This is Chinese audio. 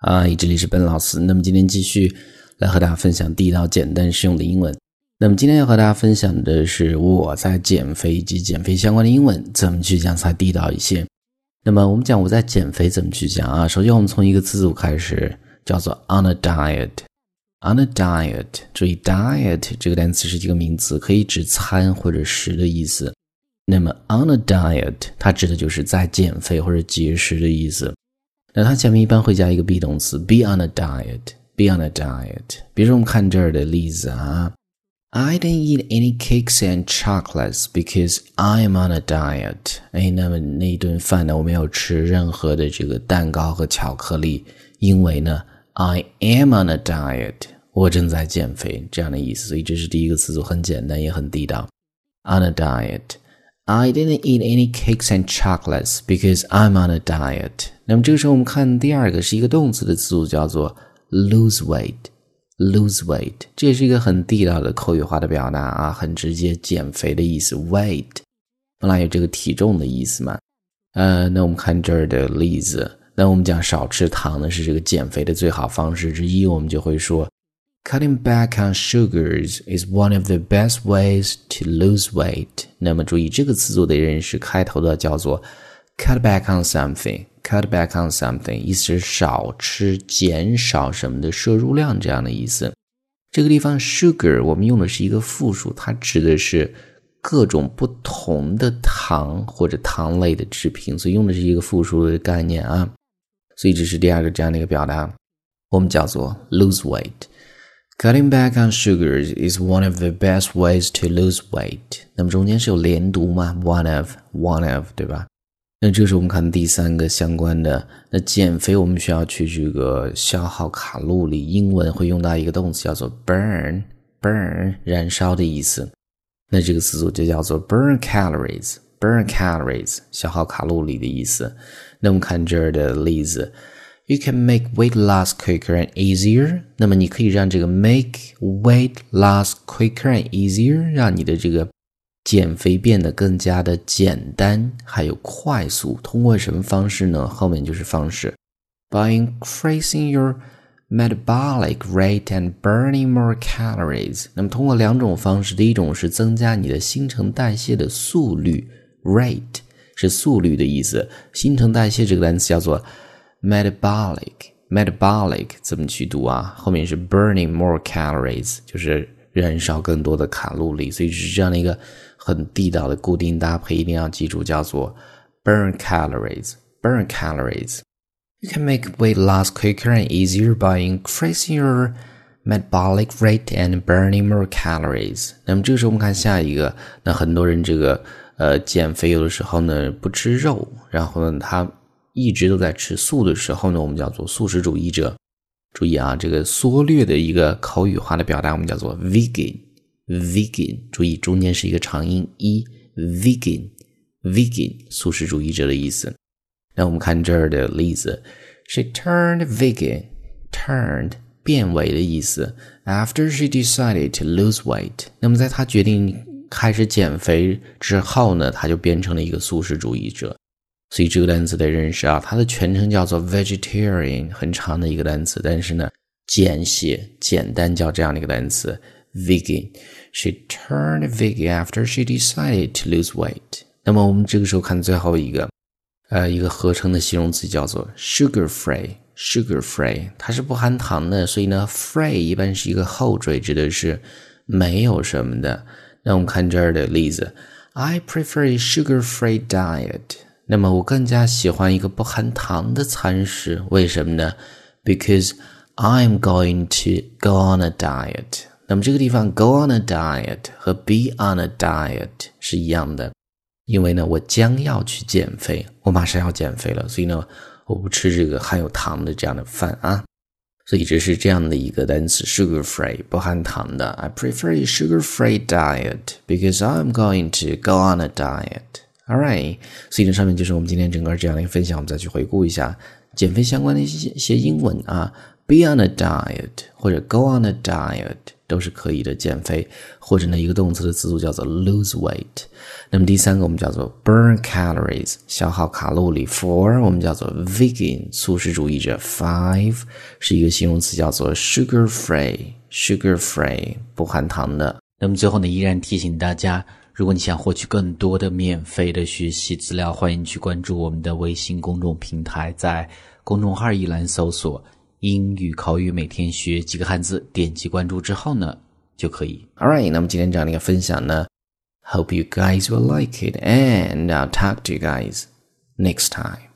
啊，这里是本老师。那么今天继续来和大家分享地道、简单、实用的英文。那么今天要和大家分享的是我在减肥以及减肥相关的英文怎么去讲才地道一些。那么我们讲我在减肥怎么去讲啊？首先我们从一个词组开始，叫做 on a diet。on a diet，注意 diet 这个单词是一个名词，可以指餐或者食的意思。那么 on a diet，它指的就是在减肥或者节食的意思。那它前面一般会加一个 be 动词，be on a diet，be on a diet。比如说我们看这儿的例子啊，I didn't eat any cakes and chocolates because I am on a diet。哎，那么那一顿饭呢，我没有吃任何的这个蛋糕和巧克力，因为呢，I am on a diet，我正在减肥这样的意思。所以这是第一个词组，很简单也很地道，on a diet。 I didn't eat any cakes and chocolates because I'm on a diet。那么这个时候我们看第二个是一个动词的词组，叫做 lose weight。lose weight，这也是一个很地道的口语化的表达啊，很直接，减肥的意思。weight 本来有这个体重的意思嘛。呃，那我们看这儿的例子，那我们讲少吃糖呢是这个减肥的最好方式之一，我们就会说。Cutting back on sugars is one of the best ways to lose weight。那么注意，这个词组的人是开头的，叫做 cut back on something。cut back on something 意思是少吃、减少什么的摄入量这样的意思。这个地方 sugar 我们用的是一个复数，它指的是各种不同的糖或者糖类的制品，所以用的是一个复数的概念啊。所以这是第二个这样的一个表达，我们叫做 lose weight。Cutting back on sugars is one of the best ways to lose weight。那么中间是有连读吗？One of, one of，对吧？那这是我们看第三个相关的。那减肥我们需要去这个消耗卡路里，英文会用到一个动词叫做 burn，burn，燃烧的意思。那这个词组就叫做 burn calories，burn calories，消耗卡路里的意思。那我们看这儿的例子。You can make weight loss quicker and easier。那么你可以让这个 make weight loss quicker and easier，让你的这个减肥变得更加的简单，还有快速。通过什么方式呢？后面就是方式，by increasing your metabolic rate and burning more calories。那么通过两种方式，第一种是增加你的新陈代谢的速率，rate 是速率的意思，新陈代谢这个单词叫做。metabolic metabolic 怎么去读啊？后面是 burning more calories，就是燃烧更多的卡路里，所以是这样的一个很地道的固定搭配，一定要记住，叫做 burn calories。burn calories。You can make weight loss quicker and easier by increasing your metabolic rate and burning more calories。那么这个时候我们看下一个，那很多人这个呃减肥有的时候呢不吃肉，然后呢他。 一直都在吃素的时候呢，我们叫做素食主义者。注意啊，这个缩略的一个口语化的表达，我们叫做 vegan。vegan，注意中间是一个长音 e。vegan，vegan，素食主义者的意思。那我们看这儿的例子，She turned vegan，turned 变为的意思。After she decided to lose weight，那么在她决定开始减肥之后呢，她就变成了一个素食主义者。所以这个单词得认识啊，它的全称叫做 vegetarian，很长的一个单词，但是呢，简写简单叫这样的一个单词 vegan。She turned vegan after she decided to lose weight。那么我们这个时候看最后一个，呃，一个合成的形容词叫做 sugar free。sugar free 它是不含糖的，所以呢，free 一般是一个后缀，指的是没有什么的。那我们看这儿的例子，I prefer a sugar free diet。那么我更加喜欢一个不含糖的餐食，为什么呢？Because I'm going to go on a diet。那么这个地方 go on a diet 和 be on a diet 是一样的，因为呢我将要去减肥，我马上要减肥了，所以呢我不吃这个含有糖的这样的饭啊。所以这是这样的一个单词，sugar free 不含糖的。I prefer a sugar free diet because I'm going to go on a diet。 All right，所以这上面就是我们今天整个这样的一个分享。我们再去回顾一下减肥相关的一些一些英文啊，be on a diet 或者 go on a diet 都是可以的，减肥或者呢一个动词的词组叫做 lose weight。那么第三个我们叫做 burn calories，消耗卡路里。Four 我们叫做 vegan，素食主义者。Five 是一个形容词叫做 sugar free，sugar free 不含糖的。那么最后呢，依然提醒大家，如果你想获取更多的免费的学习资料，欢迎去关注我们的微信公众平台，在公众号一栏搜索。英语口语每天学几个汉字，点击关注之后呢，就可以。All right，那么今天这样的一个分享呢，Hope you guys will like it, and I'll talk to you guys next time.